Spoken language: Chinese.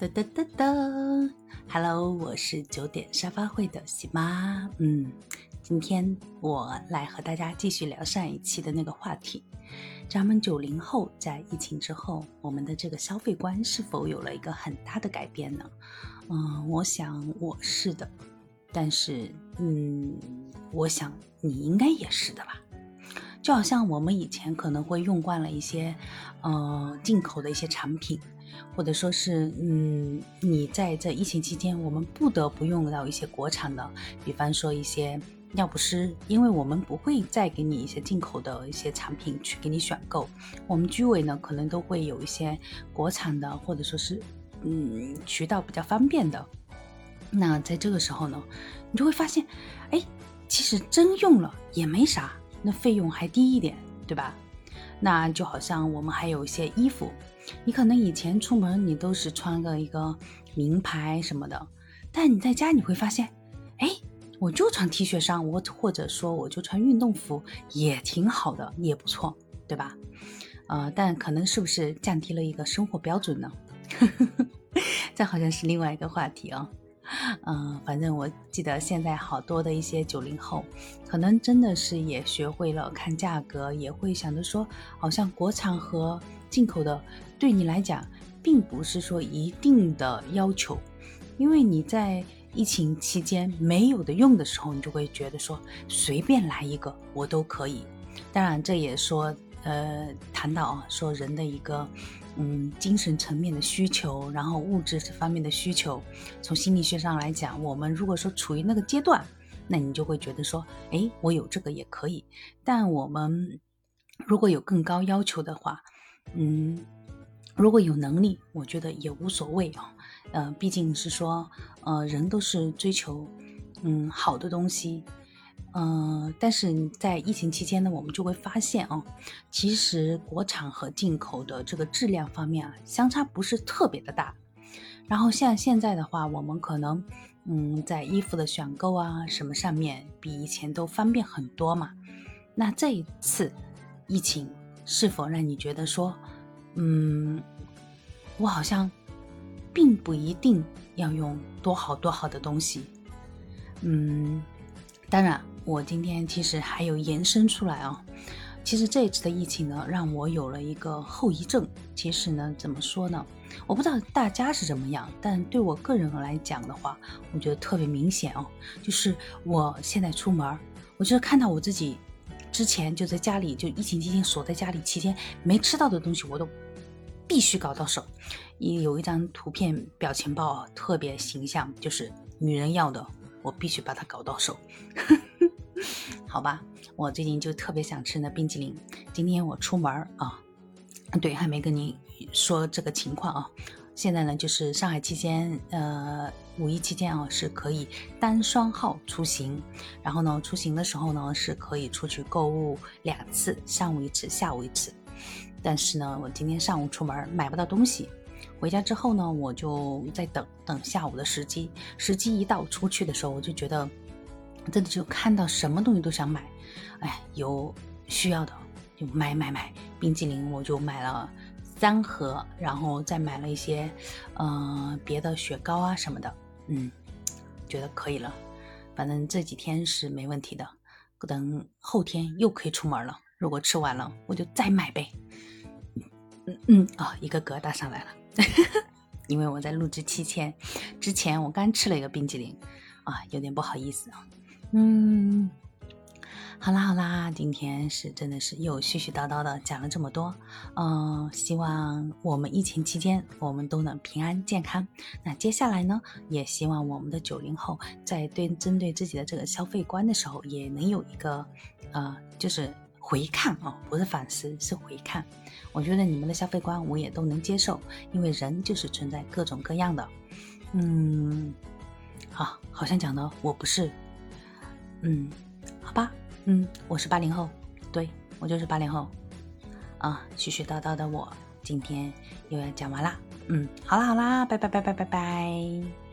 哒哒哒哒，Hello，我是九点沙发会的喜妈。嗯，今天我来和大家继续聊上一期的那个话题。咱们九零后在疫情之后，我们的这个消费观是否有了一个很大的改变呢？嗯，我想我是的，但是嗯，我想你应该也是的吧。就好像我们以前可能会用惯了一些呃进口的一些产品。或者说是，嗯，你在这疫情期间，我们不得不用到一些国产的，比方说一些尿不湿，因为我们不会再给你一些进口的一些产品去给你选购，我们居委呢可能都会有一些国产的，或者说是，嗯，渠道比较方便的。那在这个时候呢，你就会发现，哎，其实真用了也没啥，那费用还低一点，对吧？那就好像我们还有一些衣服。你可能以前出门你都是穿个一个名牌什么的，但你在家你会发现，哎，我就穿 T 恤衫，我或者说我就穿运动服也挺好的，也不错，对吧？呃，但可能是不是降低了一个生活标准呢？这好像是另外一个话题啊。嗯，反正我记得现在好多的一些九零后，可能真的是也学会了看价格，也会想着说，好像国产和进口的对你来讲，并不是说一定的要求，因为你在疫情期间没有的用的时候，你就会觉得说随便来一个我都可以。当然，这也说呃谈到啊，说人的一个。嗯，精神层面的需求，然后物质这方面的需求，从心理学上来讲，我们如果说处于那个阶段，那你就会觉得说，哎，我有这个也可以。但我们如果有更高要求的话，嗯，如果有能力，我觉得也无所谓啊。呃，毕竟是说，呃，人都是追求嗯好的东西。嗯，但是在疫情期间呢，我们就会发现啊，其实国产和进口的这个质量方面啊，相差不是特别的大。然后像现在的话，我们可能嗯，在衣服的选购啊什么上面，比以前都方便很多嘛。那这一次疫情是否让你觉得说，嗯，我好像并不一定要用多好多好的东西？嗯，当然。我今天其实还有延伸出来啊，其实这一次的疫情呢，让我有了一个后遗症。其实呢，怎么说呢？我不知道大家是怎么样，但对我个人来讲的话，我觉得特别明显哦。就是我现在出门，我就是看到我自己之前就在家里，就疫情期间锁在家里期间没吃到的东西，我都必须搞到手。一有一张图片表情包特别形象，就是女人要的，我必须把它搞到手。好吧，我最近就特别想吃那冰淇淋。今天我出门啊，对，还没跟你说这个情况啊。现在呢，就是上海期间，呃，五一期间啊，是可以单双号出行。然后呢，出行的时候呢，是可以出去购物两次，上午一次，下午一次。但是呢，我今天上午出门买不到东西，回家之后呢，我就在等等下午的时机。时机一到，出去的时候，我就觉得。真的就看到什么东西都想买，哎，有需要的就买买买。冰激凌我就买了三盒，然后再买了一些，嗯，别的雪糕啊什么的，嗯，觉得可以了。反正这几天是没问题的，等后天又可以出门了。如果吃完了，我就再买呗。嗯嗯啊，一个疙瘩上来了，因为我在录制期间之前我刚吃了一个冰激凌，啊，有点不好意思啊。嗯，好啦好啦，今天是真的是又絮絮叨叨的讲了这么多，嗯，希望我们疫情期间我们都能平安健康。那接下来呢，也希望我们的九零后在对针对自己的这个消费观的时候，也能有一个呃，就是回看啊，不是反思，是回看。我觉得你们的消费观我也都能接受，因为人就是存在各种各样的。嗯，好，好像讲的我不是。嗯，好吧，嗯，我是八零后，对我就是八零后，啊，絮絮叨叨的我今天又要讲完啦，嗯，好啦好啦，拜拜拜拜拜拜。